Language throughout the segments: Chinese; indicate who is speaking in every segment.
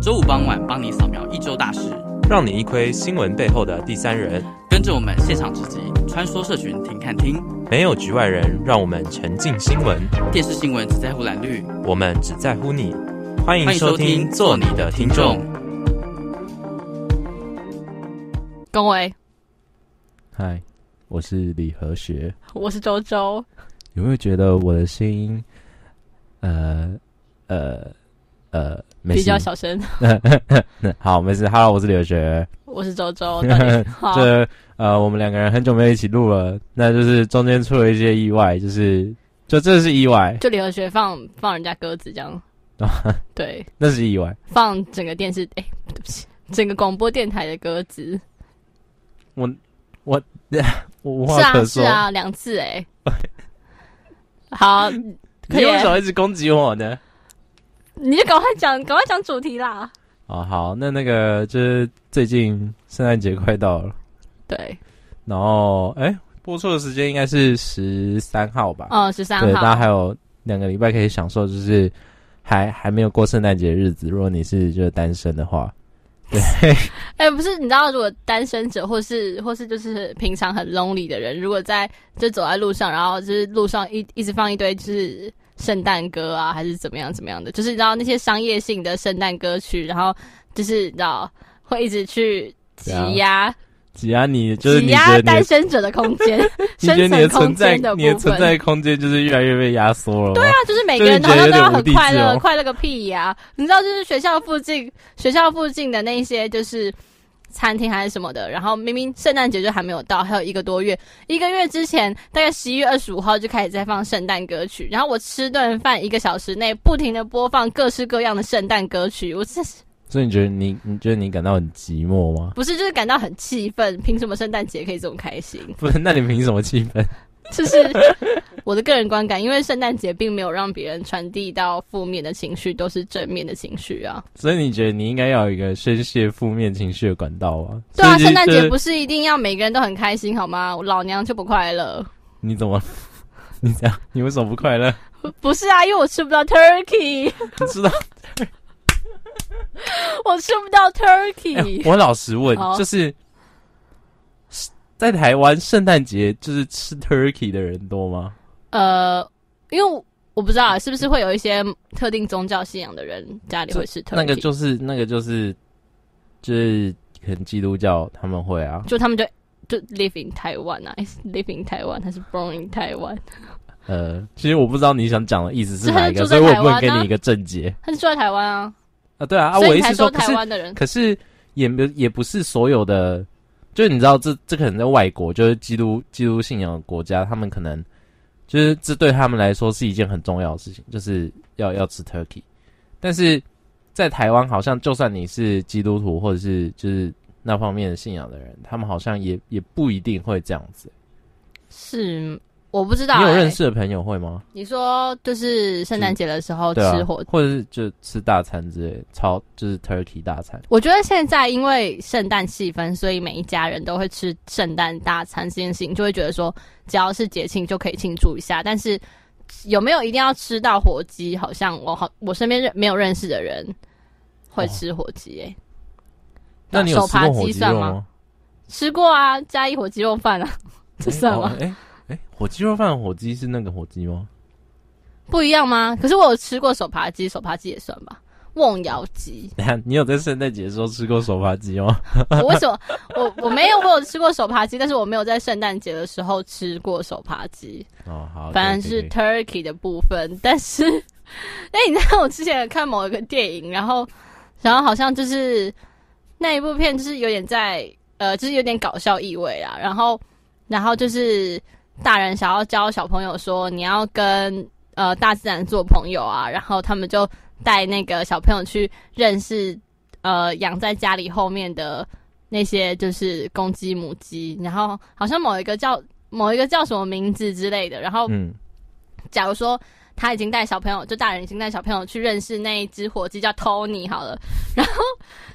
Speaker 1: 周五傍晚帮你扫描一周大事，
Speaker 2: 让你一窥新闻背后的第三人。
Speaker 1: 跟着我们现场直击，穿梭社群听看听，
Speaker 2: 没有局外人，让我们沉浸新闻。
Speaker 1: 电视新闻只在乎蓝绿，
Speaker 2: 我们只在乎你。欢迎收听，做你的听众。
Speaker 3: 恭维，
Speaker 4: 嗨，我是李和学，
Speaker 3: 我是周周。
Speaker 4: 有没有觉得我的声音，呃呃呃，
Speaker 3: 比较小声？
Speaker 4: 好，没事。Hello，我是李和学，
Speaker 3: 我是周周。
Speaker 4: 好，这呃，我们两个人很久没有一起录了，那就是中间出了一些意外，就是就这是意外，
Speaker 3: 就李和学放放人家鸽子这样。对，
Speaker 4: 那是意外。放
Speaker 3: 整个电视，哎、欸，对不起，整个广播电台的鸽子。
Speaker 4: 我我我无话
Speaker 3: 可说。
Speaker 4: 是啊，
Speaker 3: 是啊，两次哎。好，
Speaker 4: 你为什么一直攻击我呢？
Speaker 3: 你就赶快讲，赶快讲主题啦。
Speaker 4: 哦，好，那那个就是最近圣诞节快到了。
Speaker 3: 对。
Speaker 4: 然后，哎、欸，播出的时间应该是十三号吧？
Speaker 3: 哦，十三号。
Speaker 4: 对，大家还有两个礼拜可以享受，就是还还没有过圣诞节的日子。如果你是就是单身的话。对，
Speaker 3: 哎、欸，不是，你知道，如果单身者，或是或是就是平常很 lonely 的人，如果在就走在路上，然后就是路上一一直放一堆就是圣诞歌啊，还是怎么样怎么样的，就是你知道那些商业性的圣诞歌曲，然后就是你知道会一直去挤压。
Speaker 4: 挤压你，就是挤
Speaker 3: 压单身者的 空间，
Speaker 4: 你觉得你的存在，
Speaker 3: 的
Speaker 4: 你的存在空间就是越来越被压缩了。
Speaker 3: 对啊，就是每个人好像都要很快乐，快乐个屁呀、啊！你知道，就是学校附近，学校附近的那些就是餐厅还是什么的，然后明明圣诞节就还没有到，还有一个多月，一个月之前，大概十一月二十五号就开始在放圣诞歌曲，然后我吃顿饭一个小时内不停的播放各式各样的圣诞歌曲，我真是。
Speaker 4: 所以你觉得你你觉得你感到很寂寞吗？
Speaker 3: 不是，就是感到很气愤。凭什么圣诞节可以这么开心？
Speaker 4: 不是，那你凭什么气愤？
Speaker 3: 就是我的个人观感，因为圣诞节并没有让别人传递到负面的情绪，都是正面的情绪啊。
Speaker 4: 所以你觉得你应该要有一个宣泄负面情绪的管道啊？
Speaker 3: 对啊，圣诞节不是一定要每个人都很开心好吗？我老娘就不快乐。
Speaker 4: 你怎么？你这样？你为什么不快乐？
Speaker 3: 不是啊，因为我吃不到 turkey。
Speaker 4: 你知道？
Speaker 3: 我吃不到 turkey。
Speaker 4: 欸，我老实问，就是在台湾圣诞节就是吃 turkey 的人多吗？
Speaker 3: 呃，因为我不知道是不是会有一些特定宗教信仰的人家里会吃 turkey。
Speaker 4: 那个就是那个就是就是可能基督教他们会啊，
Speaker 3: 就他们就就 live in 台湾啊，live in 台湾还是 born in 台湾？
Speaker 4: 呃，其实我不知道你想讲的意思是哪一个，所以我不会给你一个正解。
Speaker 3: 他是住在台湾啊。
Speaker 4: 啊，对啊，啊，我意思是说，台湾的人，可是也没也不是所有的，就是你知道，这这可能在外国，就是基督基督信仰国家，他们可能就是这对他们来说是一件很重要的事情，就是要要吃 turkey。但是在台湾，好像就算你是基督徒或者是就是那方面的信仰的人，他们好像也也不一定会这样子。
Speaker 3: 是。我不知道、欸，
Speaker 4: 你有认识的朋友会吗？
Speaker 3: 你说就是圣诞节的时候吃火、啊，
Speaker 4: 或者是就吃大餐之类，超就是 turkey 大餐。
Speaker 3: 我觉得现在因为圣诞气氛，所以每一家人都会吃圣诞大餐这件事情，就会觉得说只要是节庆就可以庆祝一下。但是有没有一定要吃到火鸡？好像我好我身边认没有认识的人会吃火鸡诶、欸。
Speaker 4: 那你有吃过火鸡算吗？
Speaker 3: 吃过啊，加一火鸡肉饭啊，这算吗？
Speaker 4: 欸哎，火鸡肉饭火鸡是那个火鸡吗？
Speaker 3: 不一样吗？可是我有吃过手扒鸡，手扒鸡也算吧。瓮窑鸡，
Speaker 4: 你有在圣诞节的时候吃过手扒鸡吗？
Speaker 3: 我为什么？我我没有，我有吃过手扒鸡，但是我没有在圣诞节的时候吃过手扒鸡。
Speaker 4: 哦，好，
Speaker 3: 反正是 turkey 的部分。但是，哎，你知道我之前有看某一个电影，然后，然后好像就是那一部片，就是有点在呃，就是有点搞笑意味啊。然后，然后就是。大人想要教小朋友说，你要跟呃大自然做朋友啊，然后他们就带那个小朋友去认识呃养在家里后面的那些就是公鸡母鸡，然后好像某一个叫某一个叫什么名字之类的，然后嗯，假如说。他已经带小朋友，就大人已经带小朋友去认识那一只火鸡，叫 Tony 好了。然后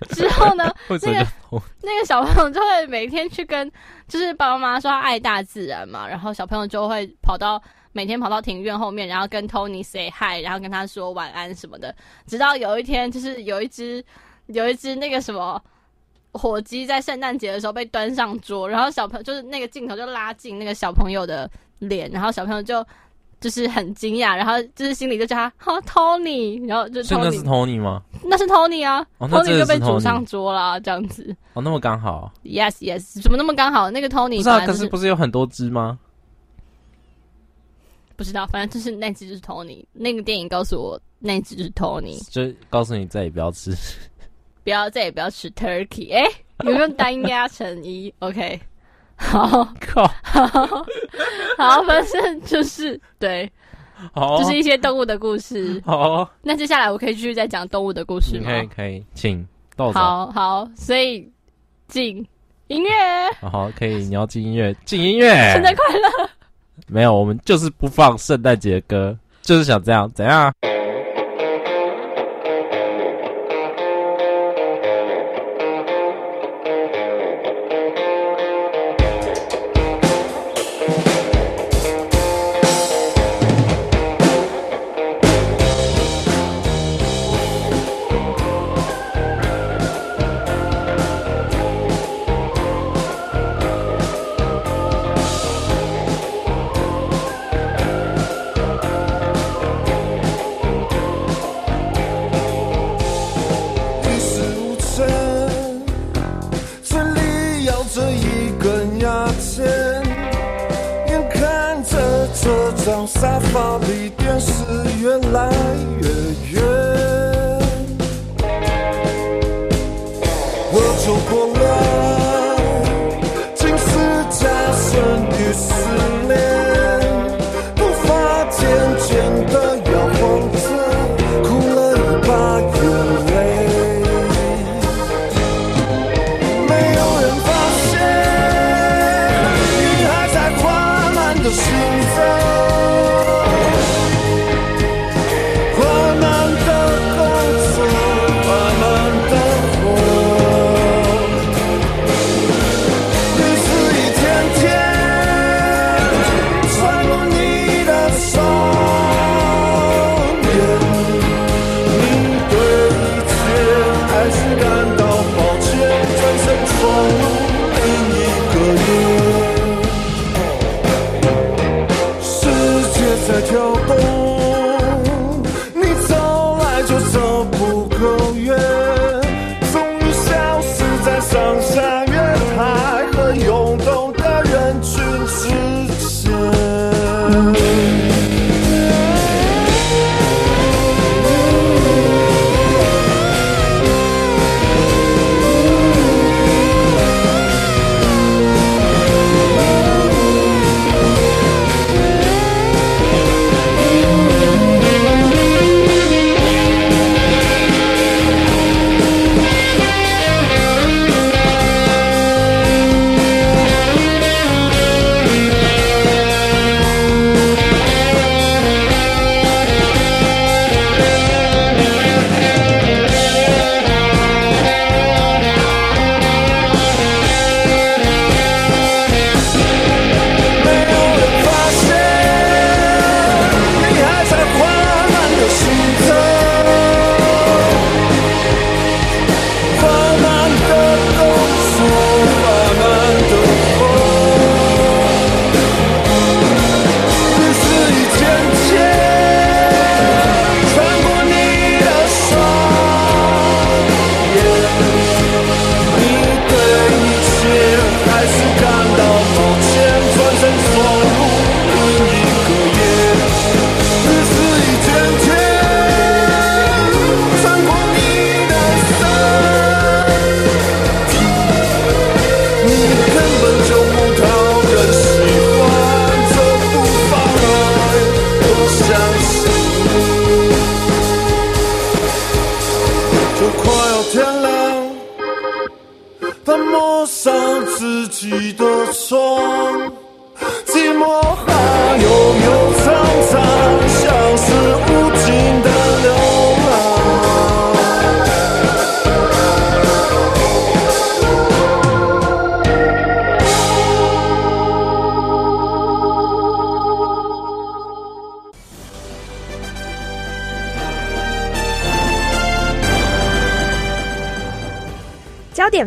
Speaker 3: 之后呢，那个 那个小朋友就会每天去跟，就是爸爸妈妈说他爱大自然嘛，然后小朋友就会跑到每天跑到庭院后面，然后跟 Tony say hi，然后跟他说晚安什么的。直到有一天，就是有一只有一只那个什么火鸡在圣诞节的时候被端上桌，然后小朋友就是那个镜头就拉近那个小朋友的脸，然后小朋友就就是很惊讶，然后就是心里就叫他哈 Tony，然后就 Tony,
Speaker 5: 那是 Tony 吗？
Speaker 3: 那是 Tony 啊、
Speaker 5: 哦、
Speaker 3: ，Tony 就被煮上桌了，这样子。
Speaker 5: 哦，那么刚好。
Speaker 3: Yes Yes，怎么那么刚好？那个 Tony
Speaker 5: 不是啊，可是不是有很多只吗？
Speaker 3: 不知道，反正就是那只就是 Tony。那个电影告诉我，那只就是 Tony，
Speaker 5: 就告诉你再也不要吃，
Speaker 3: 不要再也不要吃 Turkey。哎、欸，有没有单压成一？OK，好，
Speaker 5: 靠，
Speaker 3: 好，好，反正就是对，
Speaker 5: 好，
Speaker 3: 就是一些动物的故事。
Speaker 5: 好，
Speaker 3: 那接下来我可以继续再讲动物的故事吗？
Speaker 5: 可以，可以，请。
Speaker 3: 好好，所以进音乐。
Speaker 5: 好，可以，你要进音乐，进音乐。
Speaker 3: 圣诞快乐。
Speaker 5: 没有，我们就是不放圣诞节的歌，就是想这样，怎
Speaker 6: 样？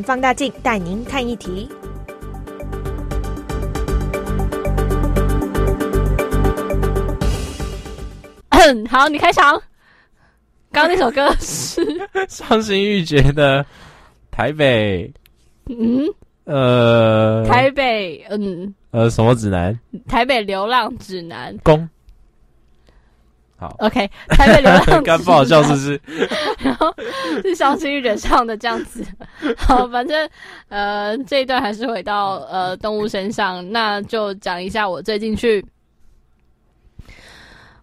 Speaker 6: 放大镜带您看一题。
Speaker 3: 好，你开场。刚刚那首歌是
Speaker 4: 伤心欲绝的台北。
Speaker 3: 嗯，
Speaker 4: 呃，
Speaker 3: 台北，嗯，
Speaker 4: 呃，什么指南？
Speaker 3: 台北流浪指南。
Speaker 4: 公。好
Speaker 3: ，OK，台北流浪指南。
Speaker 4: 刚不好笑是不是？
Speaker 3: 然后是伤心欲绝唱的这样子。好，反正呃这一段还是回到呃动物身上，那就讲一下我最近去。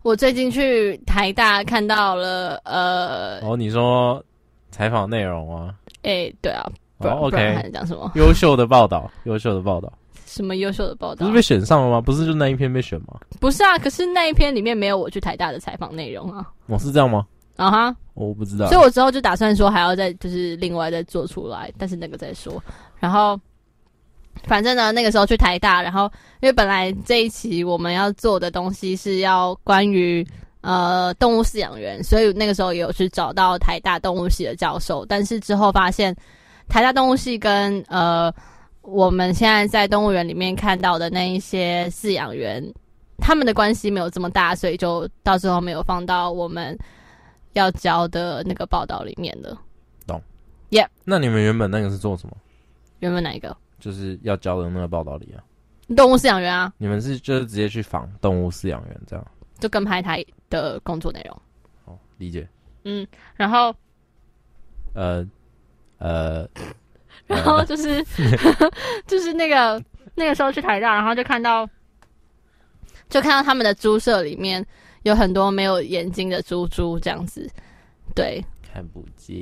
Speaker 3: 我最近去台大看到了，呃，
Speaker 4: 哦，你说采访内容啊？
Speaker 3: 哎、欸，对啊，不
Speaker 4: 哦，OK，
Speaker 3: 还讲什么？
Speaker 4: 优秀的报道，优秀的报道，
Speaker 3: 什么优秀的报道？
Speaker 4: 不是被选上了吗？不是就那一篇被选吗？
Speaker 3: 不是啊，可是那一篇里面没有我去台大的采访内容啊。
Speaker 4: 我、哦、是这样吗？
Speaker 3: 啊哈，
Speaker 4: 我不知道，
Speaker 3: 所以我之后就打算说还要再就是另外再做出来，但是那个再说，然后。反正呢，那个时候去台大，然后因为本来这一期我们要做的东西是要关于呃动物饲养员，所以那个时候也有去找到台大动物系的教授，但是之后发现台大动物系跟呃我们现在在动物园里面看到的那一些饲养员，他们的关系没有这么大，所以就到时候没有放到我们要交的那个报道里面的。
Speaker 4: 懂
Speaker 3: ？Yep。
Speaker 4: 那你们原本那个是做什么？
Speaker 3: 原本哪一个？
Speaker 4: 就是要交的那个报道里啊，
Speaker 3: 动物饲养员啊，
Speaker 4: 你们是就是直接去访动物饲养员这样，
Speaker 3: 就跟拍他的工作内容。
Speaker 4: 哦，理解。
Speaker 3: 嗯，然后，
Speaker 4: 呃，呃，
Speaker 3: 然后就是 就是那个那个时候去台大，然后就看到就看到他们的猪舍里面有很多没有眼睛的猪猪这样子，对，
Speaker 4: 看不见，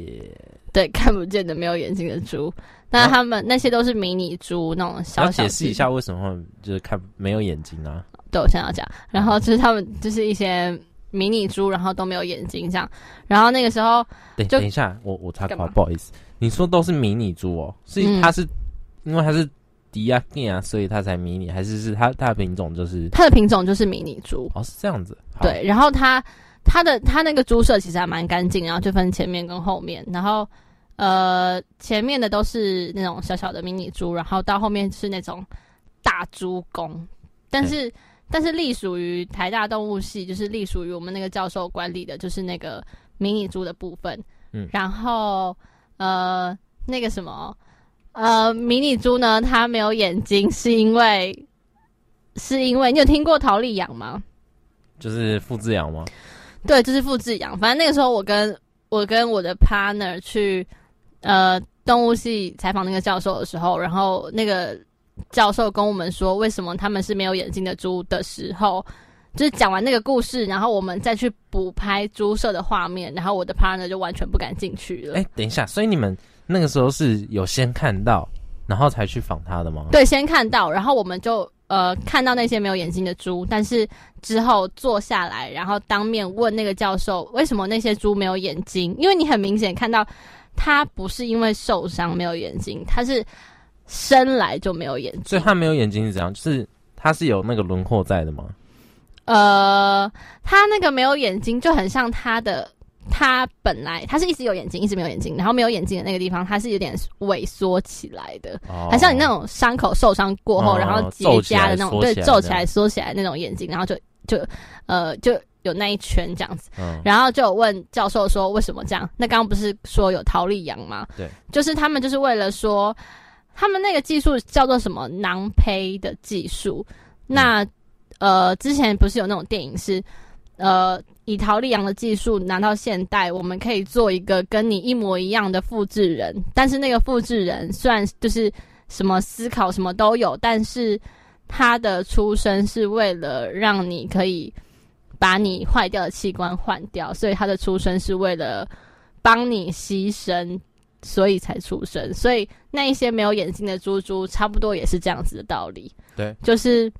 Speaker 3: 对，看不见的没有眼睛的猪。那他们那些都是迷你猪，那种小小。
Speaker 4: 解释一下为什么会就是看没有眼睛啊？
Speaker 3: 对，我想要讲。然后就是他们就是一些迷你猪，然后都没有眼睛这样。然后那个时候，
Speaker 4: 等等一下，我我插话，不好意思，你说都是迷你猪哦？是它是、嗯、因为它是迪亚根啊，所以它才迷你，还是是它它的品种就是
Speaker 3: 它的品种就是迷你猪？
Speaker 4: 哦，是这样子。
Speaker 3: 对，然后它它的它那个猪舍其实还蛮干净，然后就分前面跟后面，然后。呃，前面的都是那种小小的迷你猪，然后到后面是那种大猪公，但是但是隶属于台大动物系，就是隶属于我们那个教授管理的，就是那个迷你猪的部分。嗯，然后呃，那个什么呃，迷你猪呢，它没有眼睛，是因为是因为你有听过桃莉养吗？
Speaker 4: 就是复制养吗？
Speaker 3: 对，就是复制养。反正那个时候我跟我跟我的 partner 去。呃，动物系采访那个教授的时候，然后那个教授跟我们说，为什么他们是没有眼睛的猪的时候，就是讲完那个故事，然后我们再去补拍猪舍的画面，然后我的 partner 就完全不敢进去了。
Speaker 4: 哎，等一下，所以你们那个时候是有先看到，然后才去访他的吗？
Speaker 3: 对，先看到，然后我们就呃看到那些没有眼睛的猪，但是之后坐下来，然后当面问那个教授，为什么那些猪没有眼睛？因为你很明显看到。他不是因为受伤没有眼睛，他是生来就没有眼睛。
Speaker 4: 所以他没有眼睛是怎样？就是他是有那个轮廓在的吗？
Speaker 3: 呃，他那个没有眼睛就很像他的，他本来他是一直有眼睛，一直没有眼睛，然后没有眼睛的那个地方，他是有点萎缩起来的，哦、很像你那种伤口受伤过后，哦、然后结痂的那种，对，皱起来缩起来那种眼睛，然后就就呃就。有那一圈这样子，嗯、然后就有问教授说为什么这样？那刚刚不是说有桃莉羊吗？
Speaker 4: 对，
Speaker 3: 就是他们就是为了说，他们那个技术叫做什么囊胚的技术。那、嗯、呃，之前不是有那种电影是，呃，以陶丽阳的技术拿到现代，我们可以做一个跟你一模一样的复制人，但是那个复制人虽然就是什么思考什么都有，但是他的出生是为了让你可以。把你坏掉的器官换掉，所以他的出生是为了帮你牺牲，所以才出生。所以那一些没有眼睛的猪猪，差不多也是这样子的道理。
Speaker 4: 对，
Speaker 3: 就是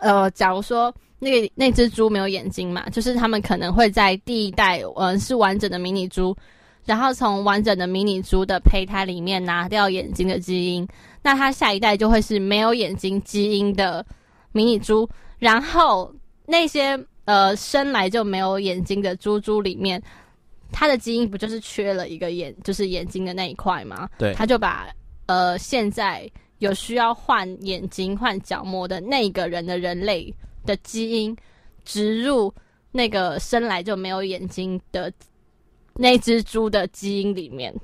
Speaker 3: 呃，假如说那个那只猪没有眼睛嘛，就是他们可能会在第一代，嗯、呃，是完整的迷你猪，然后从完整的迷你猪的胚胎里面拿掉眼睛的基因，那它下一代就会是没有眼睛基因的迷你猪，然后。那些呃生来就没有眼睛的猪猪里面，它的基因不就是缺了一个眼，就是眼睛的那一块吗？
Speaker 4: 对，
Speaker 3: 他就把呃现在有需要换眼睛、换角膜的那个人的人类的基因植入那个生来就没有眼睛的那只猪的基因里面，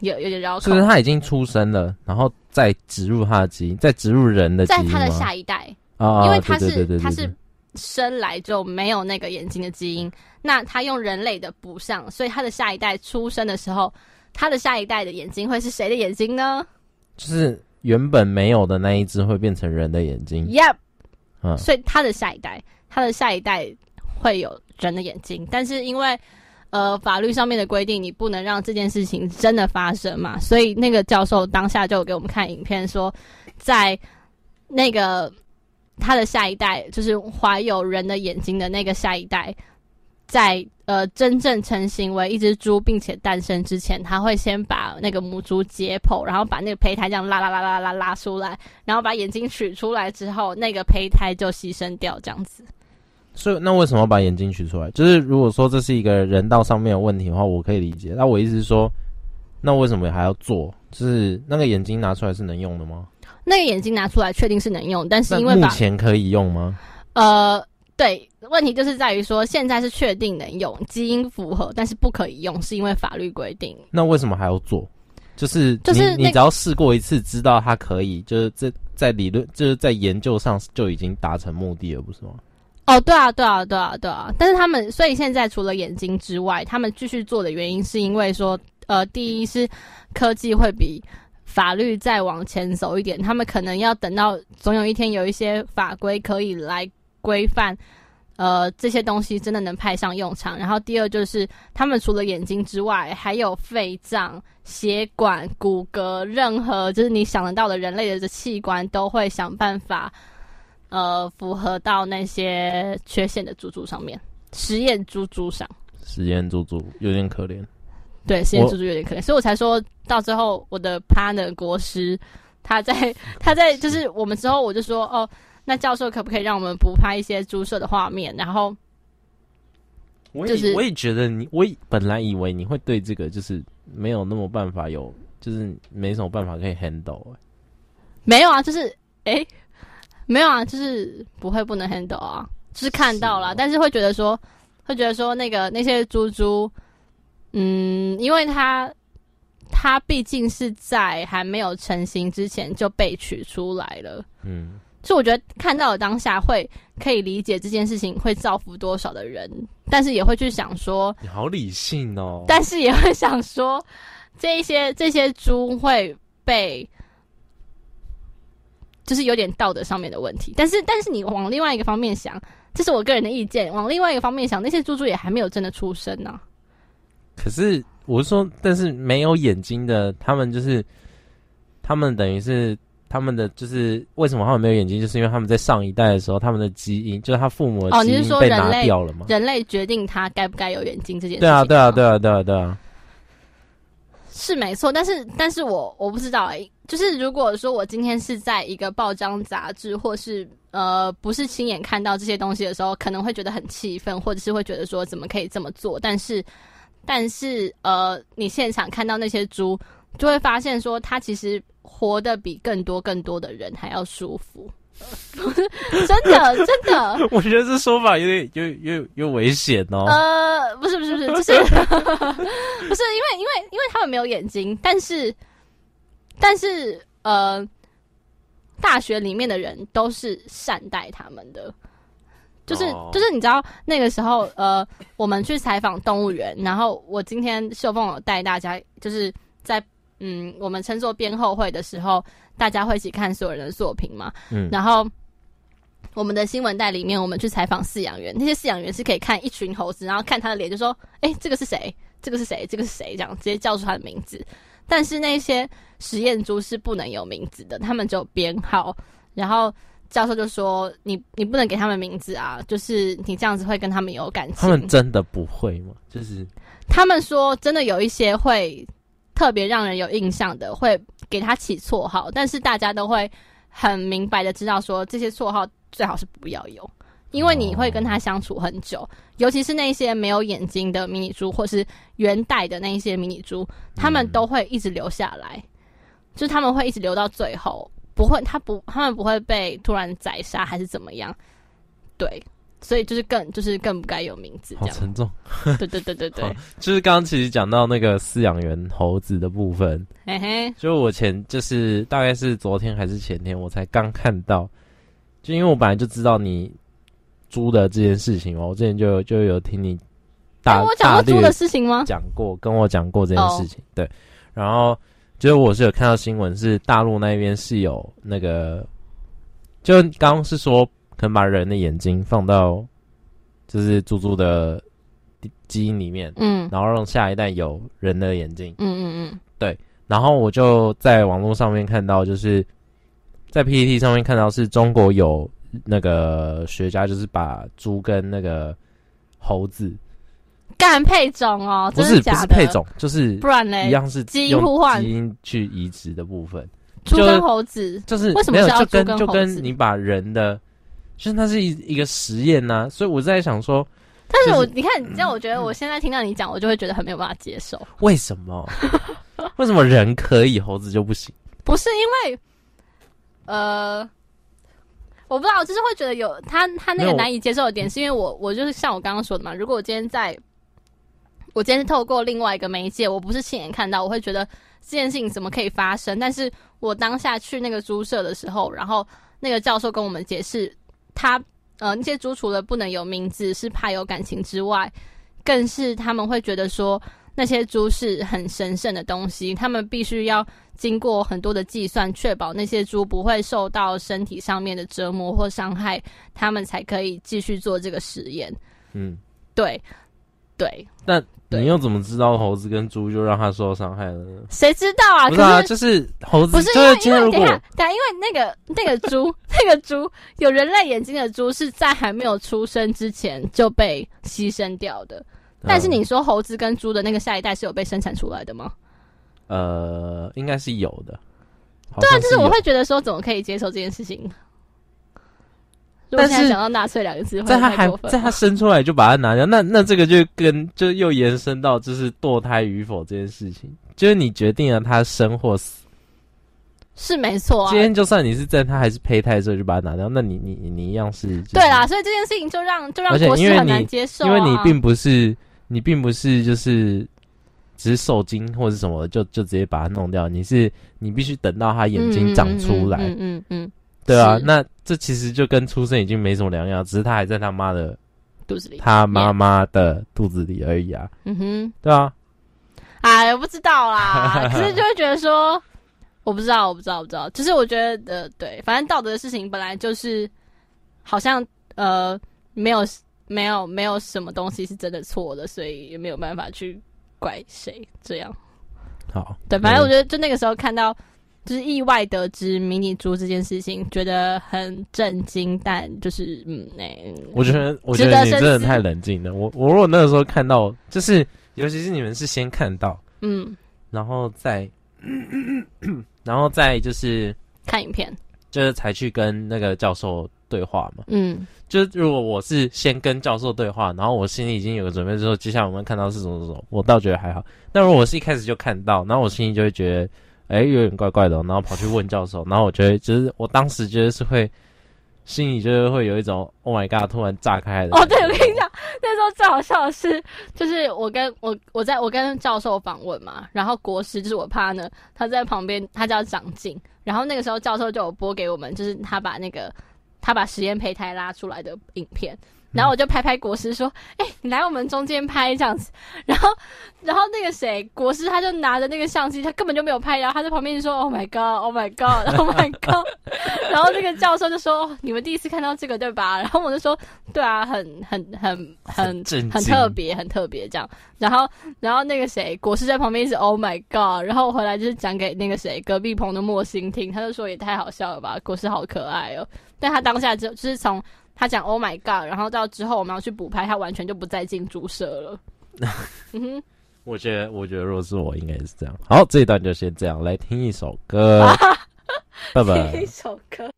Speaker 3: 有有点绕口。
Speaker 4: 就是他已经出生了，然后再植入他的基因，再植入人的基因，
Speaker 3: 在他的下一代
Speaker 4: 啊，
Speaker 3: 因为他是他是。生来就没有那个眼睛的基因，那他用人类的补上，所以他的下一代出生的时候，他的下一代的眼睛会是谁的眼睛呢？
Speaker 4: 就是原本没有的那一只会变成人的眼睛。
Speaker 3: Yep，
Speaker 4: 嗯，
Speaker 3: 所以他的下一代，他的下一代会有人的眼睛，但是因为呃法律上面的规定，你不能让这件事情真的发生嘛，所以那个教授当下就给我们看影片说，在那个。他的下一代就是怀有人的眼睛的那个下一代，在呃真正成型为一只猪并且诞生之前，他会先把那个母猪解剖，然后把那个胚胎这样拉拉拉拉拉拉出来，然后把眼睛取出来之后，那个胚胎就牺牲掉，这样子。
Speaker 4: 所以那为什么把眼睛取出来？就是如果说这是一个人道上面有问题的话，我可以理解。那我意思是说，那为什么还要做？就是那个眼睛拿出来是能用的吗？
Speaker 3: 那个眼睛拿出来确定是能用，但是因为
Speaker 4: 目前可以用吗？
Speaker 3: 呃，对，问题就是在于说现在是确定能用，基因符合，但是不可以用，是因为法律规定。
Speaker 4: 那为什么还要做？就是
Speaker 3: 就是
Speaker 4: 你，你只要试过一次，知道它可以，就是这在理论就是在研究上就已经达成目的了，不是吗？
Speaker 3: 哦，对啊，对啊，对啊，对啊。但是他们，所以现在除了眼睛之外，他们继续做的原因是因为说，呃，第一是科技会比。法律再往前走一点，他们可能要等到总有一天有一些法规可以来规范，呃，这些东西真的能派上用场。然后第二就是，他们除了眼睛之外，还有肺脏、血管、骨骼，任何就是你想得到的人类的这器官，都会想办法，呃，符合到那些缺陷的猪猪上面，实验猪猪上。
Speaker 4: 实验猪猪有点可怜。
Speaker 3: 对，实验猪猪有点可怜，所以我才说到最后，我的 partner 国师，他在他在就是我们之后，我就说哦，那教授可不可以让我们补拍一些猪舍的画面？然后，就是
Speaker 4: 我也觉得你，我本来以为你会对这个就是没有那么办法有，就是没什么办法可以 handle。
Speaker 3: 没有啊，就是诶，没有啊，就是不会不能 handle 啊，就是看到了，是哦，但是会觉得说，会觉得说那个那些猪猪。嗯，因为它它毕竟是在还没有成型之前就被取出来了。嗯，所以我觉得看到了当下会可以理解这件事情会造福多少的人，但是也会去想说，
Speaker 4: 你好理性哦。
Speaker 3: 但是也会想说，这一些这些猪会被，就是有点道德上面的问题。但是但是你往另外一个方面想，这是我个人的意见。往另外一个方面想，那些猪猪也还没有真的出生呢、啊。
Speaker 4: 可是我是说，但是没有眼睛的，他们就是他们等于是他们的就是为什么他们没有眼睛？就是因为他们在上一代的时候，他们的基因就是他父母的基因被拿掉了吗？
Speaker 3: 哦、人类决定他该不该有眼睛这件事情。
Speaker 4: 对啊，对啊，对啊，对啊，对啊，
Speaker 3: 是没错。但是，但是我我不知道哎、欸，就是如果说我今天是在一个报章杂志，或是呃不是亲眼看到这些东西的时候，可能会觉得很气愤，或者是会觉得说怎么可以这么做？但是。但是，呃，你现场看到那些猪，就会发现说，它其实活得比更多更多的人还要舒服。真的，真的。
Speaker 4: 我觉得这说法有点，有有有危险哦。
Speaker 3: 呃，不是，不是，不是，就是 不是因为，因为，因为他们没有眼睛，但是，但是，呃，大学里面的人都是善待他们的。就是就是你知道那个时候，呃，我们去采访动物园，然后我今天秀凤有带大家，就是在嗯，我们称作编后会的时候，大家会一起看所有人的作品嘛。嗯。然后我们的新闻袋里面，我们去采访饲养员，那些饲养员是可以看一群猴子，然后看他的脸，就说：“哎，这个是谁？这个是谁？这个是谁？”这样直接叫出他的名字。但是那些实验猪是不能有名字的，他们只有编号，然后。教授就说：“你你不能给他们名字啊，就是你这样子会跟他们有感情。”
Speaker 4: 他们真的不会吗？就是
Speaker 3: 他们说，真的有一些会特别让人有印象的，会给他起绰号，但是大家都会很明白的知道说，这些绰号最好是不要有，因为你会跟他相处很久，尤其是那些没有眼睛的迷你猪，或是原带的那一些迷你猪，他们都会一直留下来，就是他们会一直留到最后，不会，他不，他们不会被突然宰杀还是怎么样，对。所以就是更就是更不该有名字，
Speaker 4: 好沉重。
Speaker 3: 对对对对对，
Speaker 4: 就是刚刚其实讲到那个饲养员猴子的部分，
Speaker 3: 嘿嘿，
Speaker 4: 就我前就是大概是昨天还是前天，我才刚看到，就因为我本来就知道你猪的这件事情嘛，我之前就就有听你大
Speaker 3: 我讲过猪的事情吗？
Speaker 4: 讲过，跟我讲过这件事情，对。然后就是我是有看到新闻，是大陆那边是有那个，就刚刚是说。可能把人的眼睛放到就是猪猪的基因里面，嗯，然后让下一代有人的眼睛，嗯嗯嗯，对。然后我就在网络上面看到，就是在 PPT 上面看到，是中国有那个学家，就是把猪跟那个猴子
Speaker 3: 干配种哦，
Speaker 4: 不是不是配种，就是
Speaker 3: 不然嘞，
Speaker 4: 一样是
Speaker 3: 基因互换，
Speaker 4: 基因去移植的部分，
Speaker 3: 猪跟猴子
Speaker 4: 就是为什么就跟就跟你把人的。就是那是一一个实验呐、啊，所以我在想说，
Speaker 3: 但是我、就是、你看，你这样，我觉得我现在听到你讲，我就会觉得很没有办法接受。
Speaker 4: 为什么？为什么人可以，猴子就不行？
Speaker 3: 不是因为，呃，我不知道，就是会觉得有他他那个难以接受的点，是因为我我就是像我刚刚说的嘛，如果我今天在，我今天是透过另外一个媒介，我不是亲眼看到，我会觉得这件事情怎么可以发生？但是我当下去那个猪舍的时候，然后那个教授跟我们解释。他呃，那些猪除了不能有名字，是怕有感情之外，更是他们会觉得说那些猪是很神圣的东西，他们必须要经过很多的计算，确保那些猪不会受到身体上面的折磨或伤害，他们才可以继续做这个实验。嗯，对，对，
Speaker 4: 那。你又怎么知道猴子跟猪就让它受伤害了呢？
Speaker 3: 谁知道啊？
Speaker 4: 不是啊，就是猴子
Speaker 3: 不是因为因为等下，等下，因为那个那个猪那个猪有人类眼睛的猪是在还没有出生之前就被牺牲掉的。但是你说猴子跟猪的那个下一代是有被生产出来的吗？
Speaker 4: 呃，应该是有的。
Speaker 3: 对啊，就是我会觉得说，怎么可以接受这件事情？但是讲到纳粹两个字，
Speaker 4: 在他还在他生出来就把它拿掉，那那这个就跟就又延伸到就是堕胎与否这件事情，就是你决定了他生或死，
Speaker 3: 是没错啊。
Speaker 4: 今天就算你是在他还是胚胎的时候就把它拿掉，那你你你一样是、就是、
Speaker 3: 对啦。所以这件事情就让就让国师很难接受、啊，
Speaker 4: 因为你并不是你并不是就是只是受精或者什么的就就直接把它弄掉，你是你必须等到他眼睛长出来，嗯嗯嗯。嗯嗯嗯对啊，那这其实就跟出生已经没什么两样，只是他还在他妈的
Speaker 3: 肚子里，
Speaker 4: 他妈妈的肚子里而已啊。嗯哼，对啊。
Speaker 3: 哎，我不知道啦，可是就会觉得说，我不知道，我不知道，我不知道。就是我觉得，呃，对，反正道德的事情本来就是，好像呃，没有没有没有什么东西是真的错的，所以也没有办法去怪谁这样。
Speaker 4: 好，
Speaker 3: 对，反正我觉得就那个时候看到。就是意外得知迷你猪这件事情，觉得很震惊，但就是嗯，那、欸、
Speaker 4: 我觉得，我觉得你真的太冷静了。我我如果那个时候看到，就是尤其是你们是先看到，嗯，然后再，然后再就是
Speaker 3: 看影片，
Speaker 4: 就是才去跟那个教授对话嘛，嗯，就是如果我是先跟教授对话，然后我心里已经有个准备之后，接下来我们看到是什么什么，我倒觉得还好。但如果我是一开始就看到，然后我心里就会觉得。哎、欸，有点怪怪的，然后跑去问教授，然后我觉得就是我当时觉得是会，心里就是会有一种 Oh my God，突然炸开的。
Speaker 3: 哦，对，我跟你讲，那时候最好笑的是，就是我跟我我在我跟教授访问嘛，然后国师就是我 partner，他在旁边，他叫长进，然后那个时候教授就有播给我们，就是他把那个他把实验胚胎拉出来的影片。然后我就拍拍国师说：“哎、欸，你来我们中间拍这样子。”然后，然后那个谁，国师他就拿着那个相机，他根本就没有拍，然后他在旁边就说：“Oh my god, Oh my god, Oh my god。”然后那个教授就说：“你们第一次看到这个对吧？”然后我就说：“对啊，很很很很很，很特别，很特别这样。”然后，然后那个谁，国师在旁边一直 “Oh my god”。然后我回来就是讲给那个谁，隔壁棚的莫心听，他就说：“也太好笑了吧，国师好可爱哦。”但他当下就就是从。他讲 “Oh my God”，然后到之后我们要去补拍，他完全就不再进猪舍了。嗯哼，
Speaker 4: 我觉得，我觉得，若是我，应该是这样。好，这一段就先这样，来听一首歌。拜拜。
Speaker 3: 听一首歌。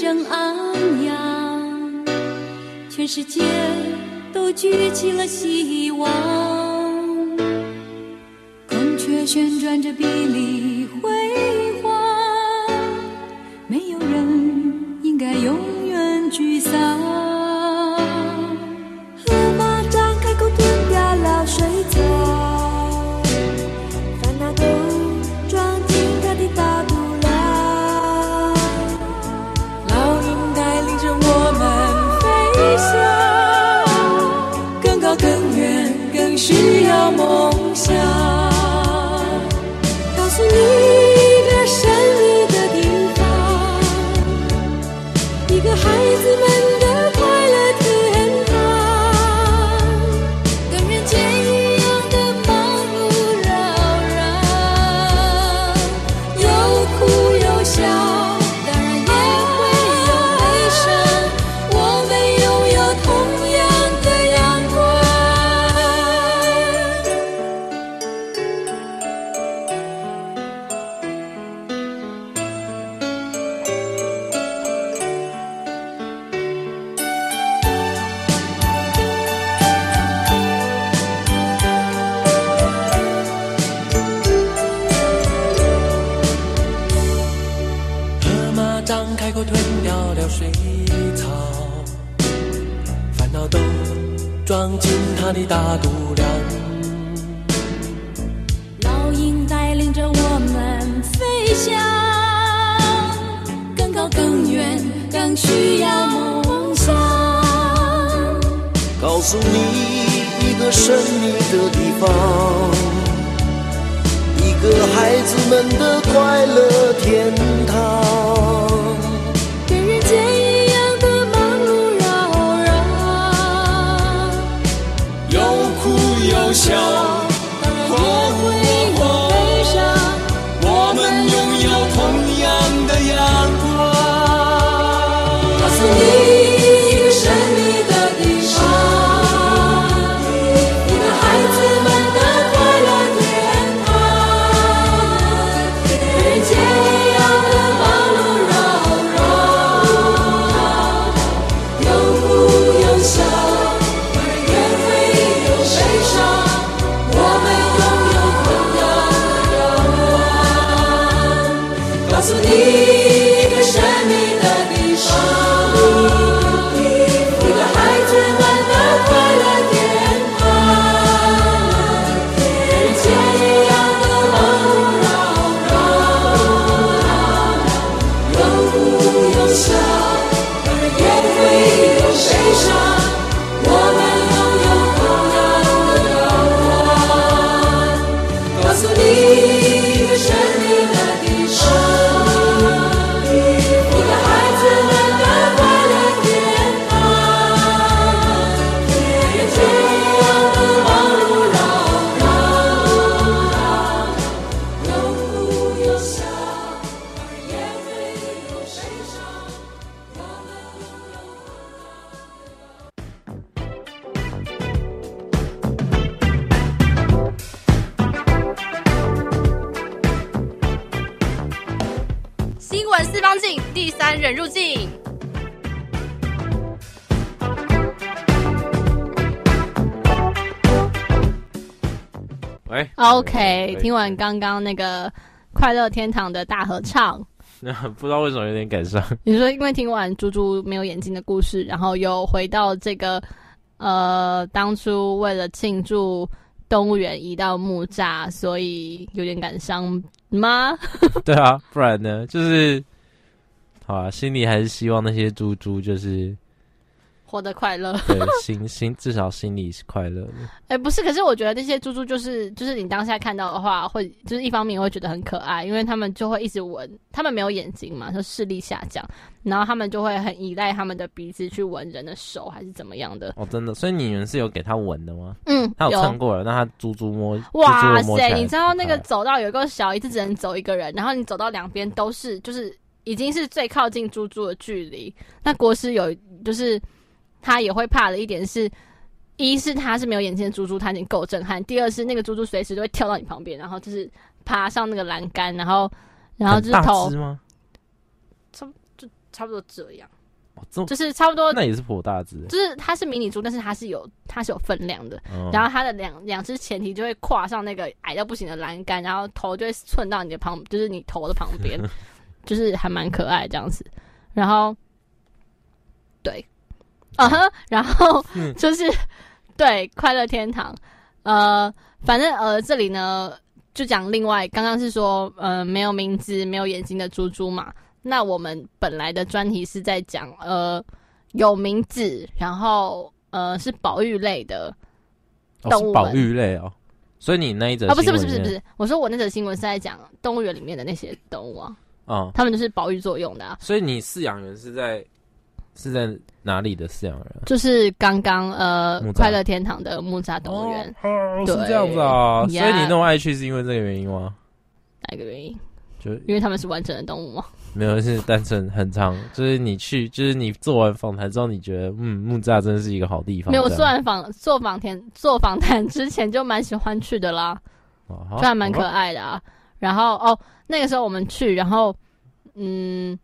Speaker 7: 正昂扬全世界都举起了希望。孔雀旋转着碧丽辉煌没有人应该永远沮丧。
Speaker 8: Show. 听完刚刚那个快乐天堂的大合唱，
Speaker 4: 那 不知道为什么有点感伤。
Speaker 8: 你说因为听完猪猪没有眼睛的故事，然后又回到这个呃当初为了庆祝动物园移到木栅，所以有点感伤吗？
Speaker 4: 对啊，不然呢？就是好啊，心里还是希望那些猪猪就是。
Speaker 8: 活得快乐，
Speaker 4: 对，心心至少心里是快乐的。
Speaker 8: 哎、欸，不是，可是我觉得那些猪猪就是就是你当下看到的话，会就是一方面会觉得很可爱，因为他们就会一直闻，他们没有眼睛嘛，就视力下降，然后他们就会很依赖他们的鼻子去闻人的手还是怎么样的。
Speaker 4: 哦，真的，所以你们是有给他闻的吗？
Speaker 8: 嗯，
Speaker 4: 他有蹭过了，那他猪猪摸，
Speaker 8: 哇塞，你知道那个走道有一个小，一次只能走一个人，然后你走到两边都是就是已经是最靠近猪猪的距离。那国师有就是。他也会怕的一点是，一是他是没有眼睛的猪猪，他已经够震撼；第二是那个猪猪随时都会跳到你旁边，然后就是爬上那个栏杆，然后然后就是头，
Speaker 4: 吗？
Speaker 8: 差就差不多这样，
Speaker 3: 就是差不多，
Speaker 4: 那也是颇大只，
Speaker 3: 就是它是迷你猪，但是它是有它是有分量的，
Speaker 4: 哦、
Speaker 3: 然后它的两两只前蹄就会跨上那个矮到不行的栏杆，然后头就会寸到你的旁，就是你头的旁边，就是还蛮可爱这样子。然后，对，啊哈，然后就是、嗯、对快乐天堂，呃，反正呃这里呢就讲另外，刚刚是说呃没有名字、没有眼睛的猪猪嘛。那我们本来的专题是在讲呃有名字，然后呃是保育类的动物、
Speaker 4: 哦、保育类哦，所以你那一则啊
Speaker 3: 不是不是不是不是，我说我那则新闻是在讲动物园里面的那些动物啊，
Speaker 4: 啊，
Speaker 3: 他们就是保育作用的啊。
Speaker 4: 所以你饲养员是在是在哪里的饲养员？
Speaker 3: 就是刚刚呃快乐天堂的木栅动物园，
Speaker 4: 哦，是这样子啊。所以你那么爱去是因为这个原因吗？
Speaker 3: 哪一个原因？
Speaker 4: 就
Speaker 3: 因为他们是完整的动物吗？
Speaker 4: 没有，是单纯很长。就是你去，就是你做完访谈之后，你觉得嗯，木栅真的是一个好地方。
Speaker 3: 没有做完访做访谈做访谈之前就蛮喜欢去的啦，
Speaker 4: 哦、
Speaker 3: 就还蛮可爱的啊。然后哦，那个时候我们去，然后嗯，